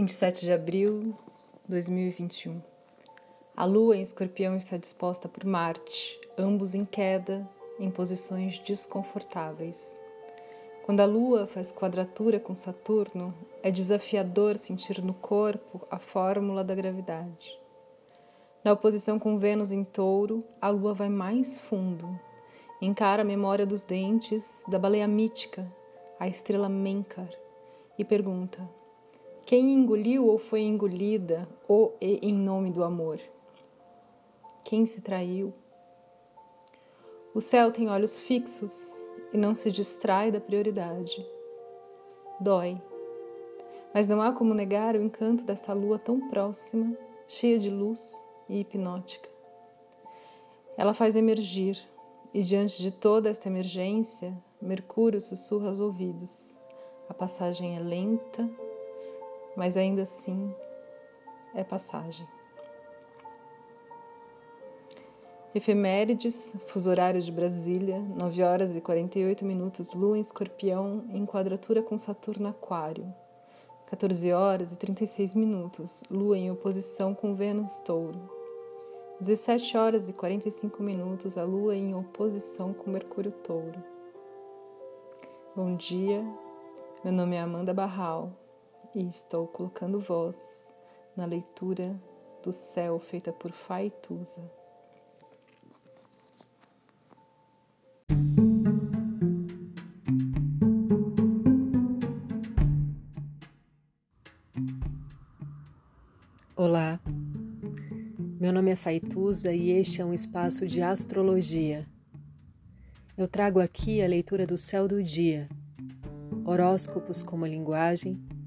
27 de abril de 2021. A lua em escorpião está disposta por Marte, ambos em queda, em posições desconfortáveis. Quando a lua faz quadratura com Saturno, é desafiador sentir no corpo a fórmula da gravidade. Na oposição com Vênus em touro, a lua vai mais fundo, encara a memória dos dentes da baleia mítica, a estrela Menkar, e pergunta: quem engoliu ou foi engolida, ou em nome do amor? Quem se traiu? O céu tem olhos fixos e não se distrai da prioridade. Dói. Mas não há como negar o encanto desta lua tão próxima, cheia de luz e hipnótica. Ela faz emergir, e diante de toda esta emergência, Mercúrio sussurra aos ouvidos. A passagem é lenta mas ainda assim é passagem. Efemérides, fuso horário de Brasília, 9 horas e 48 minutos, Lua em Escorpião, em quadratura com Saturno Aquário. 14 horas e 36 minutos, Lua em oposição com Vênus Touro. 17 horas e 45 minutos, a Lua em oposição com Mercúrio Touro. Bom dia, meu nome é Amanda Barral e estou colocando voz na leitura do céu feita por Faituza. Olá, meu nome é Faituza e este é um espaço de astrologia. Eu trago aqui a leitura do céu do dia, horóscopos como linguagem